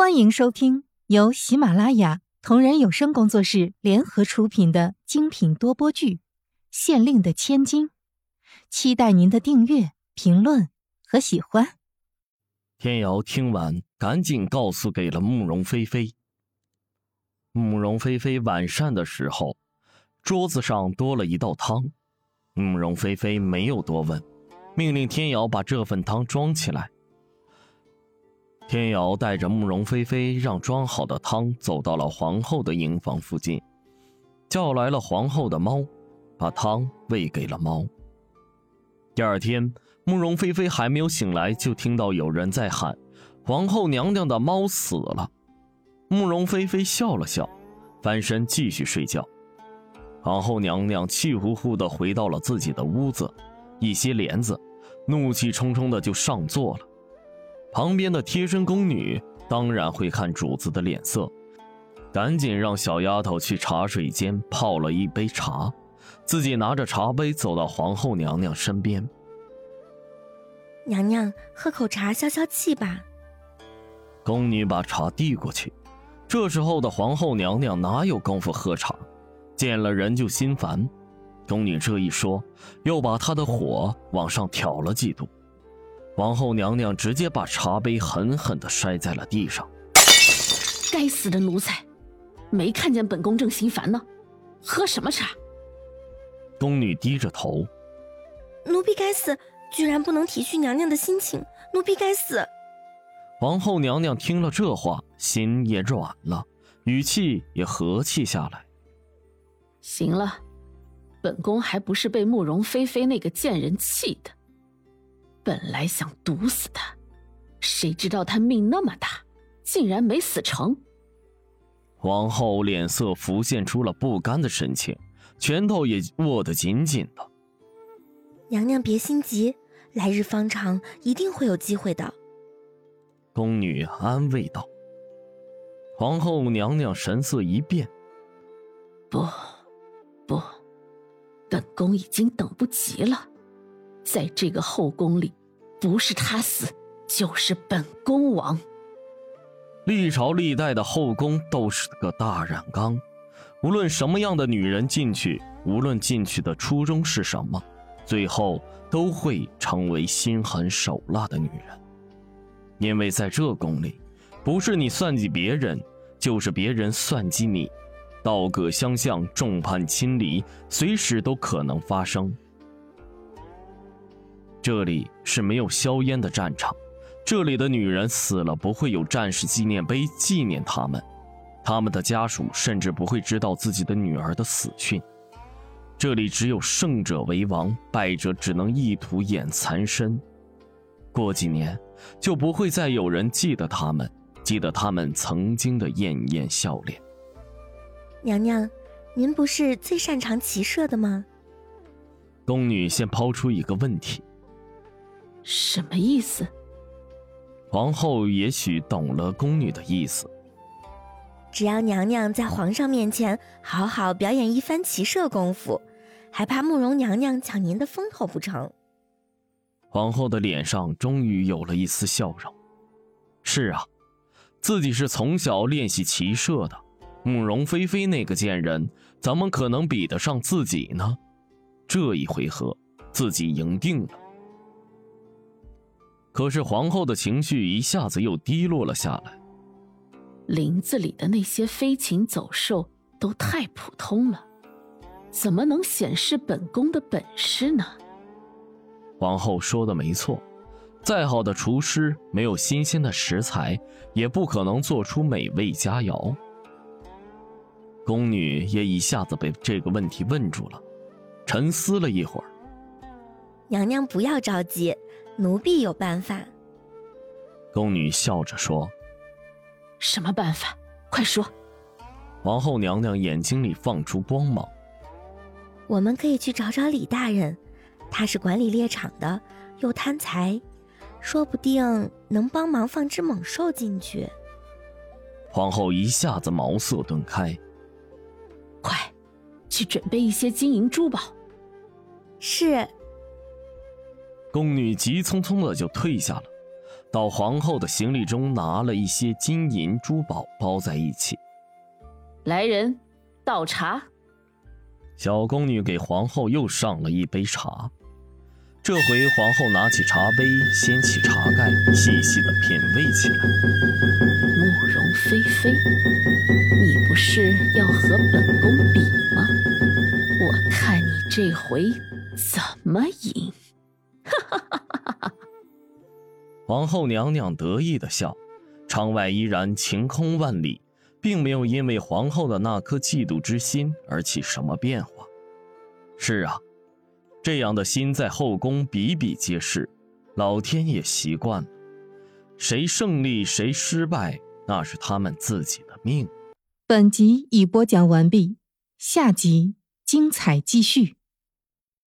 欢迎收听由喜马拉雅同人有声工作室联合出品的精品多播剧《县令的千金》，期待您的订阅、评论和喜欢。天瑶听完，赶紧告诉给了慕容菲菲。慕容菲菲晚膳的时候，桌子上多了一道汤，慕容菲菲没有多问，命令天瑶把这份汤装起来。天瑶带着慕容菲菲，让装好的汤走到了皇后的营房附近，叫来了皇后的猫，把汤喂给了猫。第二天，慕容菲菲还没有醒来，就听到有人在喊：“皇后娘娘的猫死了。”慕容菲菲笑了笑，翻身继续睡觉。皇后娘娘气呼呼地回到了自己的屋子，一掀帘子，怒气冲冲的就上座了。旁边的贴身宫女当然会看主子的脸色，赶紧让小丫头去茶水间泡了一杯茶，自己拿着茶杯走到皇后娘娘身边。娘娘，喝口茶消消气吧。宫女把茶递过去，这时候的皇后娘娘哪有功夫喝茶？见了人就心烦。宫女这一说，又把她的火往上挑了几度。皇后娘娘直接把茶杯狠狠地摔在了地上。该死的奴才，没看见本宫正心烦呢，喝什么茶？宫女低着头，奴婢该死，居然不能体恤娘娘的心情，奴婢该死。皇后娘娘听了这话，心也软了，语气也和气下来。行了，本宫还不是被慕容菲菲那个贱人气的。本来想毒死他，谁知道他命那么大，竟然没死成。皇后脸色浮现出了不甘的神情，拳头也握得紧紧的。娘娘别心急，来日方长，一定会有机会的。宫女安慰道。皇后娘娘神色一变：“不，不，本宫已经等不及了。”在这个后宫里，不是他死，就是本宫亡。历朝历代的后宫都是个大染缸，无论什么样的女人进去，无论进去的初衷是什么，最后都会成为心狠手辣的女人。因为在这宫里，不是你算计别人，就是别人算计你，道戈相向，众叛亲离，随时都可能发生。这里是没有硝烟的战场，这里的女人死了不会有战士纪念碑纪念他们，他们的家属甚至不会知道自己的女儿的死讯。这里只有胜者为王，败者只能一吐眼残身。过几年，就不会再有人记得他们，记得他们曾经的艳艳笑脸。娘娘，您不是最擅长骑射的吗？宫女先抛出一个问题。什么意思？皇后也许懂了宫女的意思。只要娘娘在皇上面前好好表演一番骑射功夫，还怕慕容娘娘抢您的风头不成？皇后的脸上终于有了一丝笑容。是啊，自己是从小练习骑射的，慕容菲菲那个贱人怎么可能比得上自己呢？这一回合，自己赢定了。可是皇后的情绪一下子又低落了下来。林子里的那些飞禽走兽都太普通了，怎么能显示本宫的本事呢？皇后说的没错，再好的厨师没有新鲜的食材，也不可能做出美味佳肴。宫女也一下子被这个问题问住了，沉思了一会儿。娘娘不要着急。奴婢有办法。宫女笑着说：“什么办法？快说。”皇后娘娘眼睛里放出光芒。我们可以去找找李大人，他是管理猎场的，又贪财，说不定能帮忙放只猛兽进去。皇后一下子茅塞顿开。快，去准备一些金银珠宝。是。宫女急匆匆的就退下了，到皇后的行李中拿了一些金银珠宝包在一起。来人，倒茶。小宫女给皇后又上了一杯茶。这回皇后拿起茶杯，掀起茶盖，细细的品味起来。慕容菲菲，你不是要和本宫比吗？我看你这回怎么赢！哈！皇后娘娘得意的笑，窗外依然晴空万里，并没有因为皇后的那颗嫉妒之心而起什么变化。是啊。这样的心在后宫比比皆是，老天也习惯了。谁胜利谁失败，那是他们自己的命。本集已播讲完毕，下集精彩继续。